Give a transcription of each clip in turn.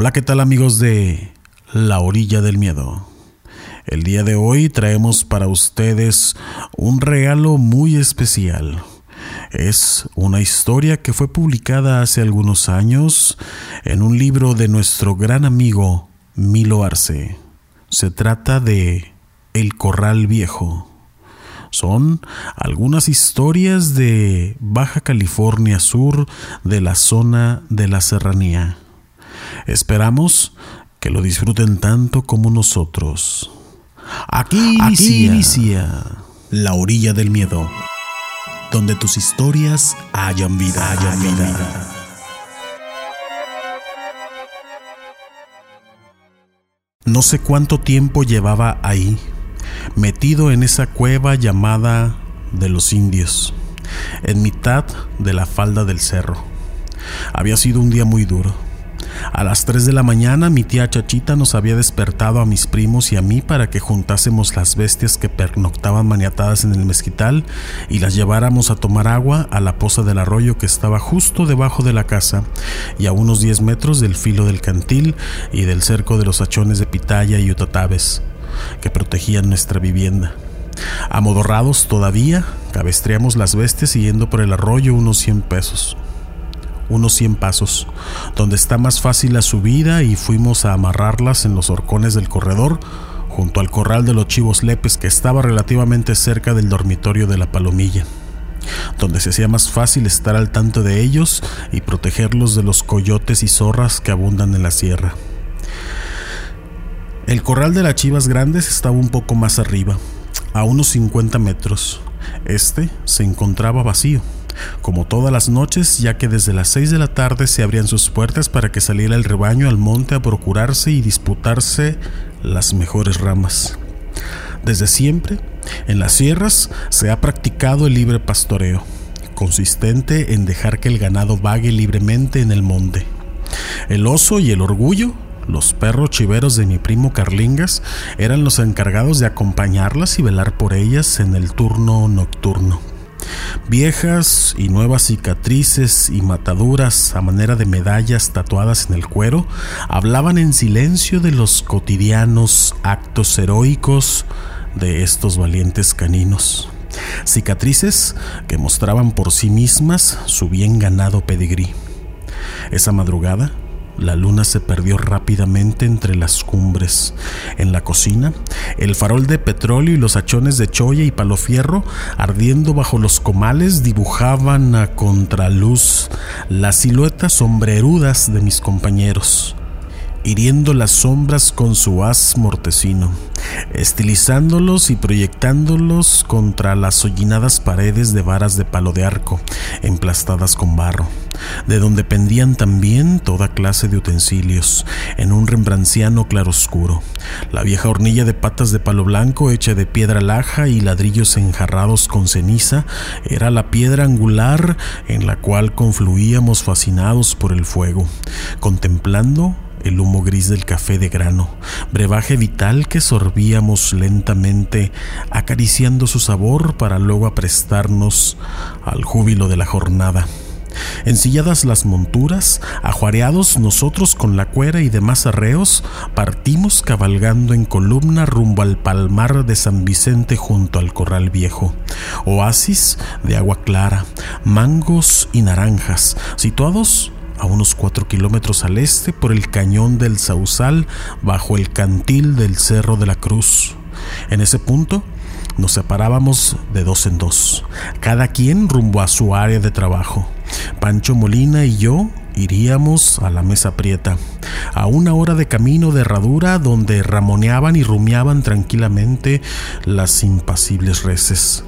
Hola, ¿qué tal amigos de La Orilla del Miedo? El día de hoy traemos para ustedes un regalo muy especial. Es una historia que fue publicada hace algunos años en un libro de nuestro gran amigo Milo Arce. Se trata de El Corral Viejo. Son algunas historias de Baja California Sur, de la zona de la serranía. Esperamos que lo disfruten tanto como nosotros. Aquí inicia, la orilla del miedo, donde tus historias hayan vida, hayan vida. No sé cuánto tiempo llevaba ahí, metido en esa cueva llamada de los indios, en mitad de la falda del cerro. Había sido un día muy duro a las 3 de la mañana mi tía Chachita nos había despertado a mis primos y a mí para que juntásemos las bestias que pernoctaban maniatadas en el mezquital y las lleváramos a tomar agua a la poza del arroyo que estaba justo debajo de la casa y a unos 10 metros del filo del cantil y del cerco de los hachones de pitaya y utatabes que protegían nuestra vivienda. Amodorrados todavía, cabestreamos las bestias siguiendo por el arroyo unos 100 pesos unos 100 pasos, donde está más fácil la subida y fuimos a amarrarlas en los horcones del corredor, junto al corral de los chivos lepes que estaba relativamente cerca del dormitorio de la palomilla, donde se hacía más fácil estar al tanto de ellos y protegerlos de los coyotes y zorras que abundan en la sierra. El corral de las chivas grandes estaba un poco más arriba, a unos 50 metros. Este se encontraba vacío como todas las noches, ya que desde las 6 de la tarde se abrían sus puertas para que saliera el rebaño al monte a procurarse y disputarse las mejores ramas. Desde siempre, en las sierras se ha practicado el libre pastoreo, consistente en dejar que el ganado vague libremente en el monte. El oso y el orgullo los perros chiveros de mi primo Carlingas eran los encargados de acompañarlas y velar por ellas en el turno nocturno. Viejas y nuevas cicatrices y mataduras a manera de medallas tatuadas en el cuero hablaban en silencio de los cotidianos actos heroicos de estos valientes caninos. Cicatrices que mostraban por sí mismas su bien ganado pedigrí. Esa madrugada la luna se perdió rápidamente entre las cumbres. En la cocina, el farol de petróleo y los hachones de choya y palofierro, ardiendo bajo los comales, dibujaban a contraluz las siluetas sombrerudas de mis compañeros hiriendo las sombras con su haz mortecino, estilizándolos y proyectándolos contra las hollinadas paredes de varas de palo de arco, emplastadas con barro, de donde pendían también toda clase de utensilios, en un rembranciano claroscuro. La vieja hornilla de patas de palo blanco hecha de piedra laja y ladrillos enjarrados con ceniza era la piedra angular en la cual confluíamos fascinados por el fuego, contemplando el humo gris del café de grano, brebaje vital que sorbíamos lentamente, acariciando su sabor para luego aprestarnos al júbilo de la jornada. Ensilladas las monturas, ajuareados nosotros con la cuera y demás arreos, partimos cabalgando en columna rumbo al palmar de San Vicente junto al corral viejo. Oasis de agua clara, mangos y naranjas, situados a unos cuatro kilómetros al este por el cañón del Sausal bajo el cantil del Cerro de la Cruz. En ese punto nos separábamos de dos en dos, cada quien rumbo a su área de trabajo. Pancho Molina y yo iríamos a la mesa prieta, a una hora de camino de herradura donde ramoneaban y rumiaban tranquilamente las impasibles reses.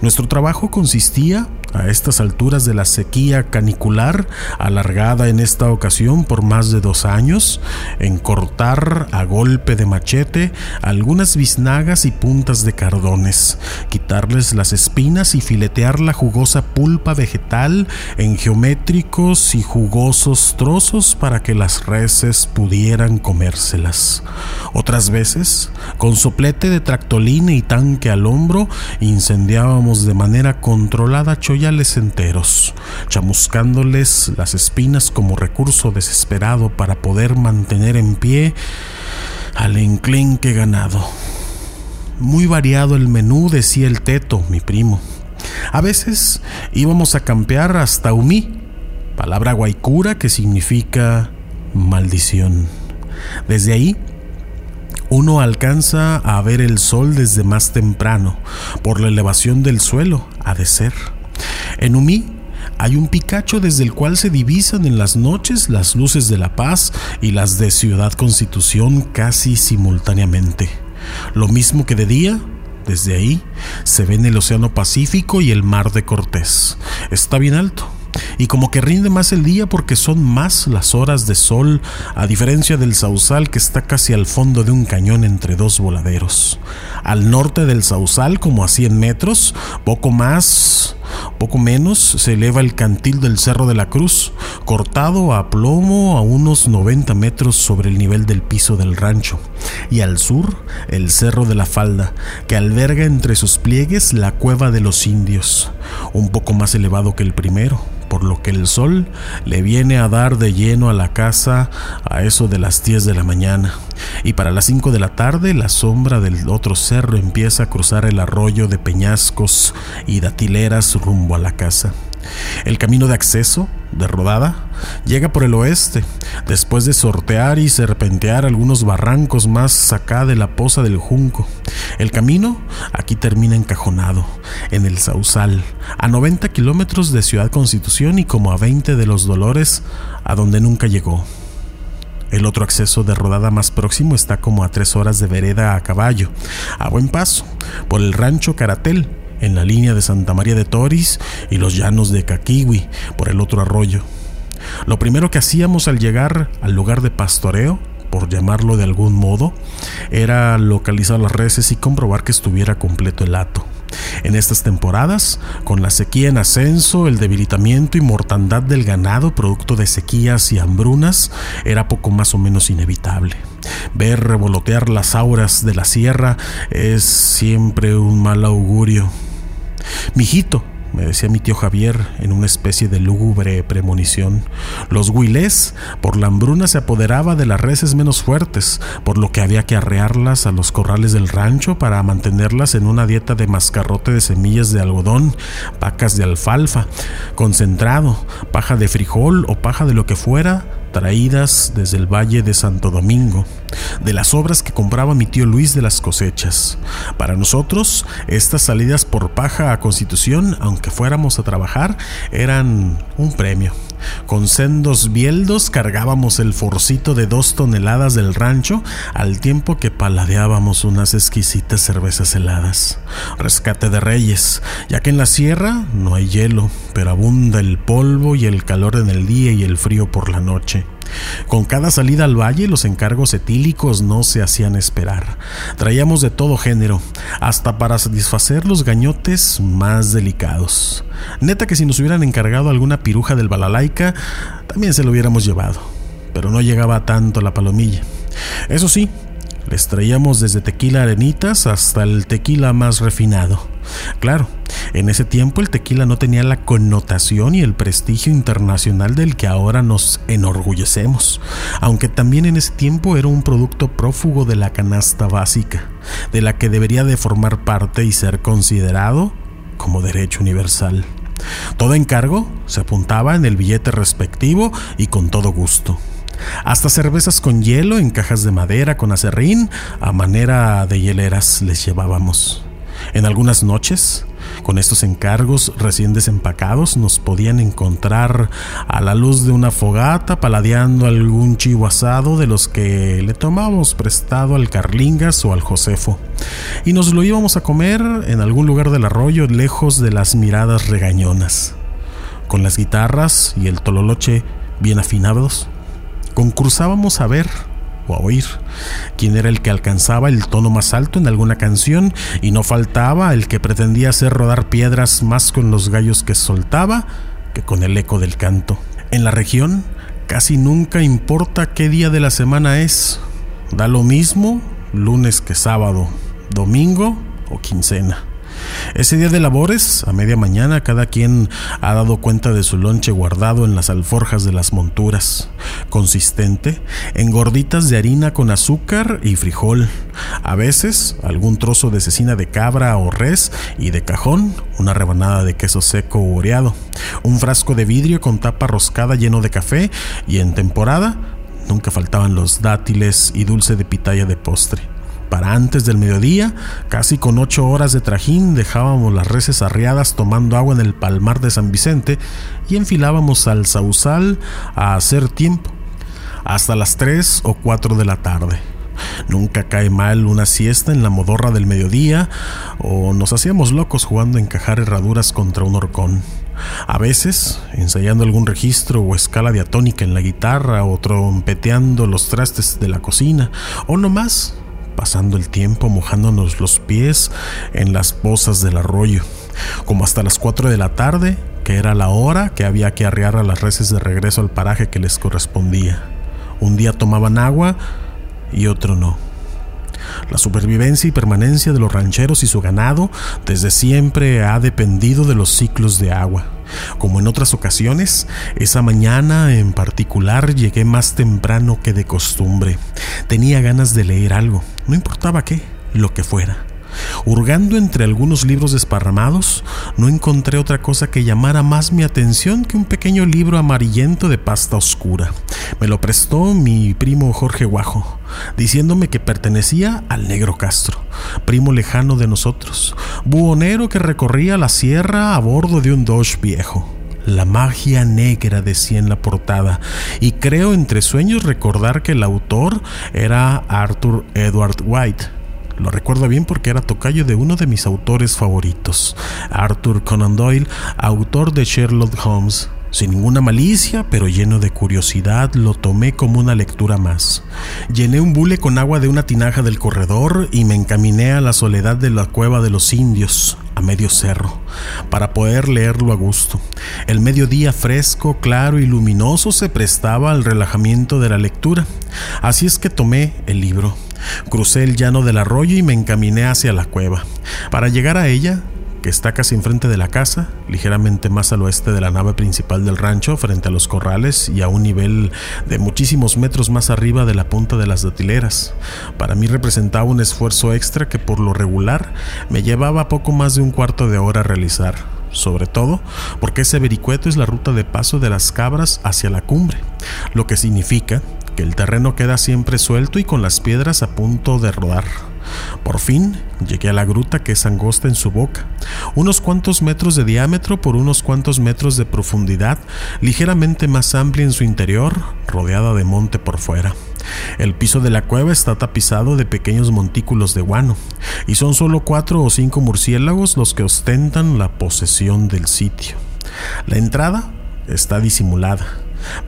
Nuestro trabajo consistía a estas alturas de la sequía canicular, alargada en esta ocasión por más de dos años, en cortar a golpe de machete algunas biznagas y puntas de cardones, quitarles las espinas y filetear la jugosa pulpa vegetal en geométricos y jugosos trozos para que las reses pudieran comérselas. Otras veces, con soplete de tractolina y tanque al hombro, incendiábamos de manera controlada enteros, chamuscándoles las espinas como recurso desesperado para poder mantener en pie al enclenque ganado. Muy variado el menú, decía el teto, mi primo. A veces íbamos a campear hasta Umí, palabra guaycura que significa maldición. Desde ahí uno alcanza a ver el sol desde más temprano, por la elevación del suelo, ha de ser. En Umí hay un picacho desde el cual se divisan en las noches las luces de La Paz y las de Ciudad Constitución casi simultáneamente. Lo mismo que de día, desde ahí se ven el Océano Pacífico y el Mar de Cortés. Está bien alto y como que rinde más el día porque son más las horas de sol, a diferencia del Sausal que está casi al fondo de un cañón entre dos voladeros. Al norte del Sausal, como a 100 metros, poco más, poco menos, se eleva el cantil del Cerro de la Cruz, cortado a plomo a unos 90 metros sobre el nivel del piso del rancho. Y al sur, el Cerro de la Falda, que alberga entre sus pliegues la cueva de los indios, un poco más elevado que el primero por lo que el sol le viene a dar de lleno a la casa a eso de las 10 de la mañana. Y para las 5 de la tarde la sombra del otro cerro empieza a cruzar el arroyo de peñascos y datileras rumbo a la casa. El camino de acceso, de rodada, llega por el oeste, después de sortear y serpentear algunos barrancos más acá de la poza del Junco. El camino aquí termina encajonado, en el Sausal, a 90 kilómetros de Ciudad Constitución y como a 20 de los Dolores, a donde nunca llegó. El otro acceso de rodada más próximo está como a tres horas de vereda a caballo, a buen paso, por el rancho Caratel, en la línea de Santa María de Toris y los llanos de Caquiwi, por el otro arroyo. Lo primero que hacíamos al llegar al lugar de pastoreo, por llamarlo de algún modo, era localizar las reses y comprobar que estuviera completo el hato. En estas temporadas, con la sequía en ascenso, el debilitamiento y mortandad del ganado producto de sequías y hambrunas era poco más o menos inevitable. Ver revolotear las auras de la sierra es siempre un mal augurio. Mijito, me decía mi tío Javier en una especie de lúgubre premonición. Los huilés, por la hambruna, se apoderaba de las reses menos fuertes, por lo que había que arrearlas a los corrales del rancho para mantenerlas en una dieta de mascarrote de semillas de algodón, pacas de alfalfa, concentrado, paja de frijol o paja de lo que fuera, traídas desde el Valle de Santo Domingo, de las obras que compraba mi tío Luis de las cosechas. Para nosotros, estas salidas por paja a Constitución, aunque fuéramos a trabajar, eran un premio. Con sendos bieldos cargábamos el forcito de dos toneladas del rancho al tiempo que paladeábamos unas exquisitas cervezas heladas. Rescate de reyes, ya que en la sierra no hay hielo, pero abunda el polvo y el calor en el día y el frío por la noche. Con cada salida al valle los encargos etílicos no se hacían esperar. Traíamos de todo género, hasta para satisfacer los gañotes más delicados. Neta que si nos hubieran encargado alguna piruja del balalaica, también se lo hubiéramos llevado. Pero no llegaba tanto la palomilla. Eso sí, les traíamos desde tequila arenitas hasta el tequila más refinado. Claro, en ese tiempo el tequila no tenía la connotación y el prestigio internacional del que ahora nos enorgullecemos, aunque también en ese tiempo era un producto prófugo de la canasta básica, de la que debería de formar parte y ser considerado como derecho universal. Todo encargo se apuntaba en el billete respectivo y con todo gusto. Hasta cervezas con hielo en cajas de madera con acerrín a manera de hieleras les llevábamos. En algunas noches, con estos encargos recién desempacados, nos podían encontrar a la luz de una fogata paladeando algún chivo asado de los que le tomábamos prestado al Carlingas o al Josefo. Y nos lo íbamos a comer en algún lugar del arroyo, lejos de las miradas regañonas. Con las guitarras y el tololoche bien afinados, concursábamos a ver a oír, quién era el que alcanzaba el tono más alto en alguna canción y no faltaba el que pretendía hacer rodar piedras más con los gallos que soltaba que con el eco del canto. En la región casi nunca importa qué día de la semana es, da lo mismo lunes que sábado, domingo o quincena. Ese día de labores, a media mañana, cada quien ha dado cuenta de su lonche guardado en las alforjas de las monturas, consistente en gorditas de harina con azúcar y frijol, a veces algún trozo de cecina de cabra o res y de cajón, una rebanada de queso seco o oreado, un frasco de vidrio con tapa roscada lleno de café y en temporada nunca faltaban los dátiles y dulce de pitaya de postre. Para antes del mediodía, casi con ocho horas de trajín, dejábamos las reses arriadas tomando agua en el palmar de San Vicente y enfilábamos al sausal a hacer tiempo, hasta las tres o cuatro de la tarde. Nunca cae mal una siesta en la modorra del mediodía o nos hacíamos locos jugando a encajar herraduras contra un horcón. A veces, ensayando algún registro o escala diatónica en la guitarra o trompeteando los trastes de la cocina, o no más, pasando el tiempo mojándonos los pies en las pozas del arroyo, como hasta las 4 de la tarde, que era la hora que había que arrear a las reses de regreso al paraje que les correspondía. Un día tomaban agua y otro no. La supervivencia y permanencia de los rancheros y su ganado desde siempre ha dependido de los ciclos de agua. Como en otras ocasiones, esa mañana en particular llegué más temprano que de costumbre. Tenía ganas de leer algo, no importaba qué, lo que fuera. Hurgando entre algunos libros desparramados, no encontré otra cosa que llamara más mi atención que un pequeño libro amarillento de pasta oscura. Me lo prestó mi primo Jorge Guajo, diciéndome que pertenecía al negro Castro, primo lejano de nosotros, buhonero que recorría la sierra a bordo de un Dodge viejo. La magia negra decía en la portada, y creo entre sueños recordar que el autor era Arthur Edward White lo recuerdo bien porque era tocayo de uno de mis autores favoritos, Arthur Conan Doyle, autor de Sherlock Holmes. Sin ninguna malicia, pero lleno de curiosidad, lo tomé como una lectura más. Llené un bule con agua de una tinaja del corredor y me encaminé a la soledad de la cueva de los indios, a medio cerro, para poder leerlo a gusto. El mediodía fresco, claro y luminoso se prestaba al relajamiento de la lectura, así es que tomé el libro. Crucé el llano del arroyo y me encaminé hacia la cueva. Para llegar a ella, que está casi enfrente de la casa, ligeramente más al oeste de la nave principal del rancho, frente a los corrales y a un nivel de muchísimos metros más arriba de la punta de las datileras. Para mí representaba un esfuerzo extra que por lo regular me llevaba poco más de un cuarto de hora a realizar, sobre todo porque ese vericueto es la ruta de paso de las cabras hacia la cumbre, lo que significa que el terreno queda siempre suelto y con las piedras a punto de rodar. Por fin llegué a la gruta que es angosta en su boca, unos cuantos metros de diámetro por unos cuantos metros de profundidad, ligeramente más amplia en su interior, rodeada de monte por fuera. El piso de la cueva está tapizado de pequeños montículos de guano, y son solo cuatro o cinco murciélagos los que ostentan la posesión del sitio. La entrada está disimulada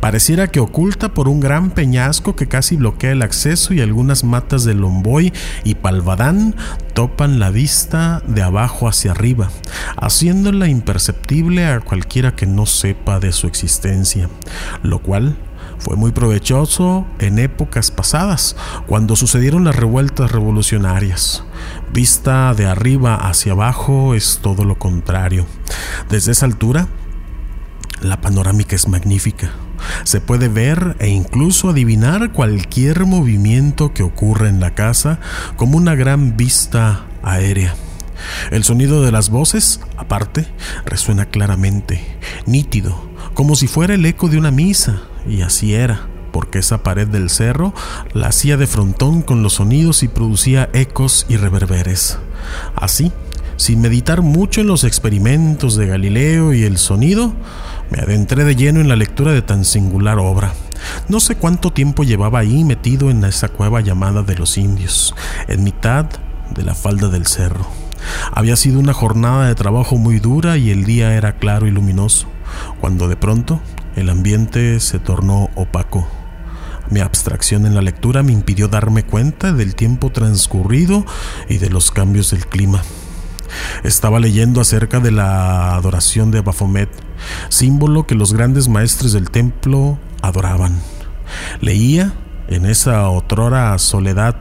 Pareciera que oculta por un gran peñasco que casi bloquea el acceso y algunas matas de lomboy y palvadán topan la vista de abajo hacia arriba, haciéndola imperceptible a cualquiera que no sepa de su existencia, lo cual fue muy provechoso en épocas pasadas, cuando sucedieron las revueltas revolucionarias. Vista de arriba hacia abajo es todo lo contrario. Desde esa altura, la panorámica es magnífica. Se puede ver e incluso adivinar cualquier movimiento que ocurra en la casa como una gran vista aérea. El sonido de las voces, aparte, resuena claramente, nítido, como si fuera el eco de una misa, y así era, porque esa pared del cerro la hacía de frontón con los sonidos y producía ecos y reverberes. Así, sin meditar mucho en los experimentos de Galileo y el sonido, me adentré de lleno en la lectura de tan singular obra. No sé cuánto tiempo llevaba ahí metido en esa cueva llamada de los indios, en mitad de la falda del cerro. Había sido una jornada de trabajo muy dura y el día era claro y luminoso, cuando de pronto el ambiente se tornó opaco. Mi abstracción en la lectura me impidió darme cuenta del tiempo transcurrido y de los cambios del clima. Estaba leyendo acerca de la adoración de Baphomet símbolo que los grandes maestres del templo adoraban. Leía en esa otrora soledad,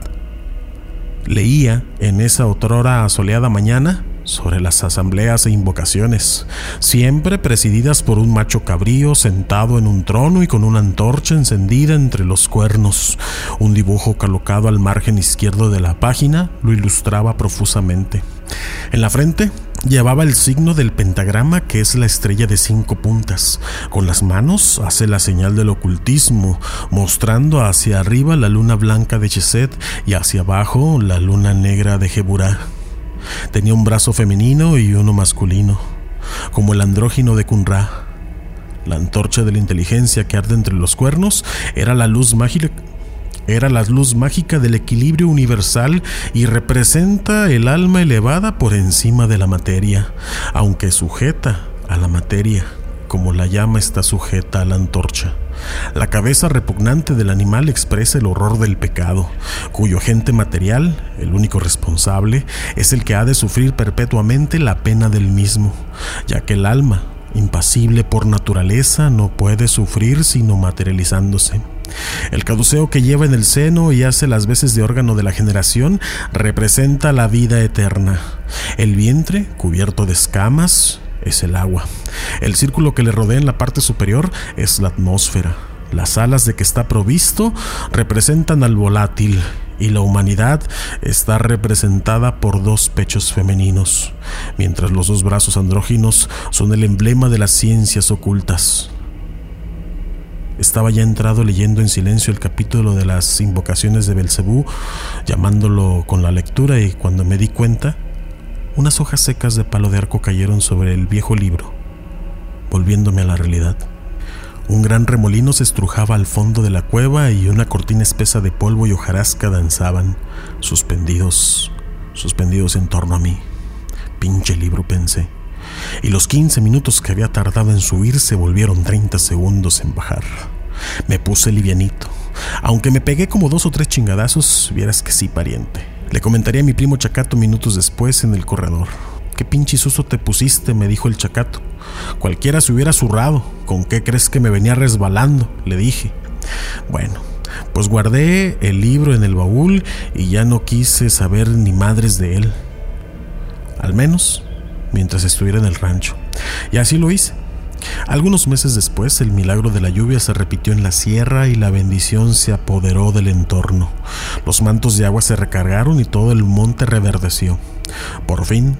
leía en esa otrora soleada mañana sobre las asambleas e invocaciones, siempre presididas por un macho cabrío sentado en un trono y con una antorcha encendida entre los cuernos. Un dibujo colocado al margen izquierdo de la página lo ilustraba profusamente. En la frente llevaba el signo del pentagrama que es la estrella de cinco puntas. Con las manos hace la señal del ocultismo, mostrando hacia arriba la luna blanca de Cheset y hacia abajo la luna negra de Geburá. Tenía un brazo femenino y uno masculino, como el andrógino de Kunra. La antorcha de la inteligencia que arde entre los cuernos era la luz mágica era la luz mágica del equilibrio universal y representa el alma elevada por encima de la materia, aunque sujeta a la materia, como la llama está sujeta a la antorcha. La cabeza repugnante del animal expresa el horror del pecado, cuyo agente material, el único responsable, es el que ha de sufrir perpetuamente la pena del mismo, ya que el alma, impasible por naturaleza, no puede sufrir sino materializándose. El caduceo que lleva en el seno y hace las veces de órgano de la generación representa la vida eterna. El vientre, cubierto de escamas, es el agua. El círculo que le rodea en la parte superior es la atmósfera. Las alas de que está provisto representan al volátil y la humanidad está representada por dos pechos femeninos, mientras los dos brazos andróginos son el emblema de las ciencias ocultas. Estaba ya entrado leyendo en silencio el capítulo de las invocaciones de Belcebú, llamándolo con la lectura y cuando me di cuenta, unas hojas secas de palo de arco cayeron sobre el viejo libro, volviéndome a la realidad. Un gran remolino se estrujaba al fondo de la cueva y una cortina espesa de polvo y hojarasca danzaban, suspendidos, suspendidos en torno a mí. Pinche libro, pensé. Y los 15 minutos que había tardado en subir se volvieron 30 segundos en bajar. Me puse livianito. Aunque me pegué como dos o tres chingadazos, vieras que sí, pariente. Le comentaría a mi primo Chacato minutos después en el corredor. ¿Qué pinche susto te pusiste? me dijo el Chacato. Cualquiera se hubiera zurrado. ¿Con qué crees que me venía resbalando? le dije. Bueno, pues guardé el libro en el baúl y ya no quise saber ni madres de él. Al menos mientras estuviera en el rancho. Y así lo hice. Algunos meses después, el milagro de la lluvia se repitió en la sierra y la bendición se apoderó del entorno. Los mantos de agua se recargaron y todo el monte reverdeció. Por fin,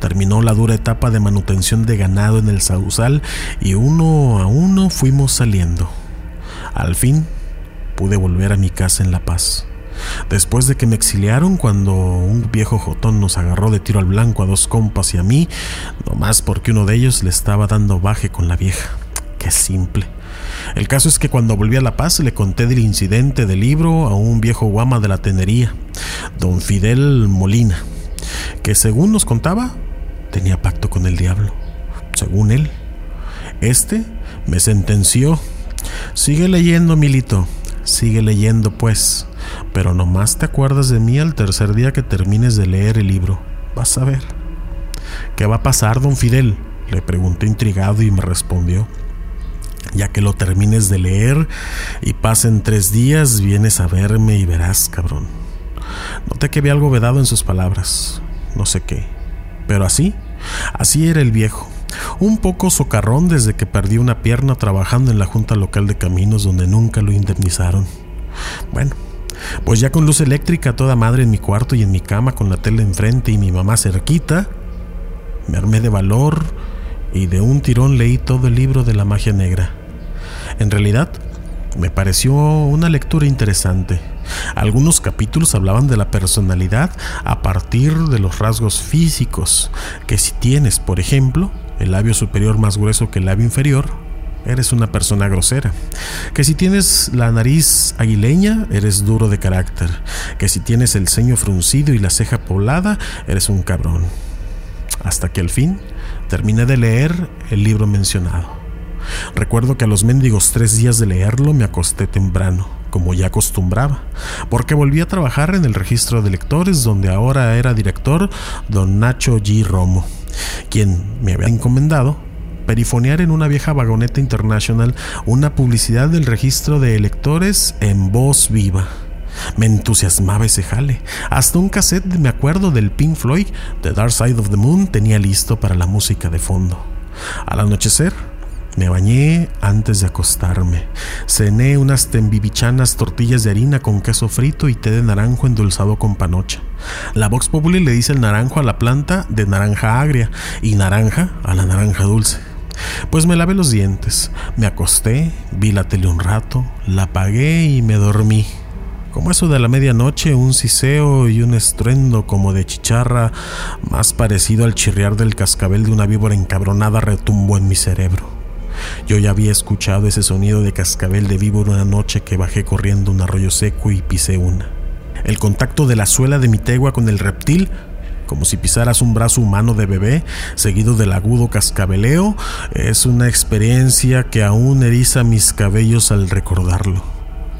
terminó la dura etapa de manutención de ganado en el sausal y uno a uno fuimos saliendo. Al fin, pude volver a mi casa en La Paz. Después de que me exiliaron cuando un viejo jotón nos agarró de tiro al blanco a dos compas y a mí, nomás porque uno de ellos le estaba dando baje con la vieja. Qué simple. El caso es que cuando volví a La Paz le conté del incidente del libro a un viejo guama de la tenería, don Fidel Molina, que según nos contaba, tenía pacto con el diablo. Según él, este me sentenció. Sigue leyendo, Milito. Sigue leyendo, pues pero nomás te acuerdas de mí al tercer día que termines de leer el libro. Vas a ver. ¿Qué va a pasar, don Fidel? Le pregunté intrigado y me respondió. Ya que lo termines de leer y pasen tres días, vienes a verme y verás, cabrón. Noté que había algo vedado en sus palabras. No sé qué. Pero así, así era el viejo. Un poco socarrón desde que perdí una pierna trabajando en la Junta Local de Caminos donde nunca lo indemnizaron. Bueno, pues ya con luz eléctrica toda madre en mi cuarto y en mi cama con la tele enfrente y mi mamá cerquita, me armé de valor y de un tirón leí todo el libro de la magia negra. En realidad, me pareció una lectura interesante. Algunos capítulos hablaban de la personalidad a partir de los rasgos físicos, que si tienes, por ejemplo, el labio superior más grueso que el labio inferior, eres una persona grosera. Que si tienes la nariz aguileña, eres duro de carácter. Que si tienes el ceño fruncido y la ceja poblada, eres un cabrón. Hasta que al fin terminé de leer el libro mencionado. Recuerdo que a los mendigos tres días de leerlo me acosté temprano, como ya acostumbraba, porque volví a trabajar en el registro de lectores donde ahora era director don Nacho G. Romo, quien me había encomendado perifonear en una vieja vagoneta internacional una publicidad del registro de electores en voz viva. Me entusiasmaba ese jale. Hasta un cassette, me acuerdo, del Pink Floyd, The Dark Side of the Moon, tenía listo para la música de fondo. Al anochecer, me bañé antes de acostarme. Cené unas tembibichanas tortillas de harina con queso frito y té de naranjo endulzado con panocha. La Vox Populi le dice el naranjo a la planta de naranja agria y naranja a la naranja dulce. Pues me lavé los dientes, me acosté, vi la tele un rato, la apagué y me dormí. Como eso de la medianoche, un siseo y un estruendo como de chicharra, más parecido al chirriar del cascabel de una víbora encabronada, retumbó en mi cerebro. Yo ya había escuchado ese sonido de cascabel de víbora una noche que bajé corriendo un arroyo seco y pisé una. El contacto de la suela de mi tegua con el reptil como si pisaras un brazo humano de bebé, seguido del agudo cascabeleo, es una experiencia que aún eriza mis cabellos al recordarlo.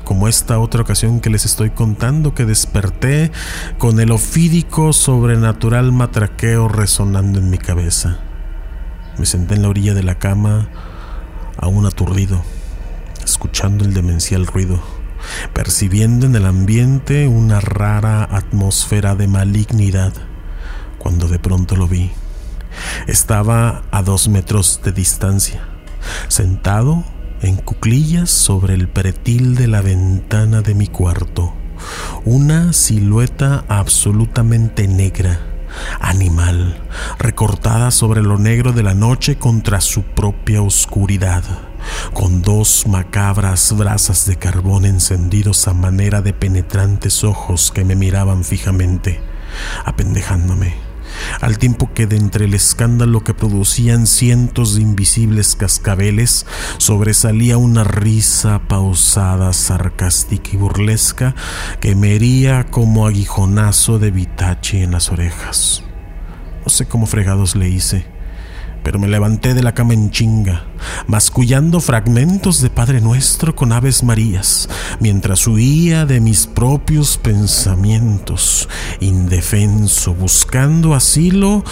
Como esta otra ocasión que les estoy contando que desperté con el ofídico sobrenatural matraqueo resonando en mi cabeza. Me senté en la orilla de la cama, aún aturdido, escuchando el demencial ruido, percibiendo en el ambiente una rara atmósfera de malignidad, cuando de pronto lo vi. Estaba a dos metros de distancia, sentado en cuclillas sobre el pretil de la ventana de mi cuarto, una silueta absolutamente negra animal, recortada sobre lo negro de la noche contra su propia oscuridad, con dos macabras brasas de carbón encendidos a manera de penetrantes ojos que me miraban fijamente, apendejándome al tiempo que de entre el escándalo que producían cientos de invisibles cascabeles sobresalía una risa pausada, sarcástica y burlesca que me hería como aguijonazo de vitachi en las orejas. No sé cómo fregados le hice pero me levanté de la cama en chinga, mascullando fragmentos de Padre Nuestro con Aves Marías, mientras huía de mis propios pensamientos, indefenso, buscando asilo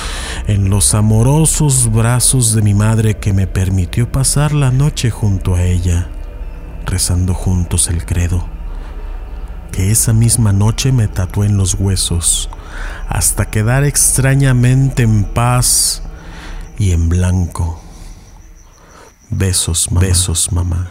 en los amorosos brazos de mi madre que me permitió pasar la noche junto a ella, rezando juntos el credo, que esa misma noche me tatué en los huesos, hasta quedar extrañamente en paz y en blanco. Besos, besos, mamá.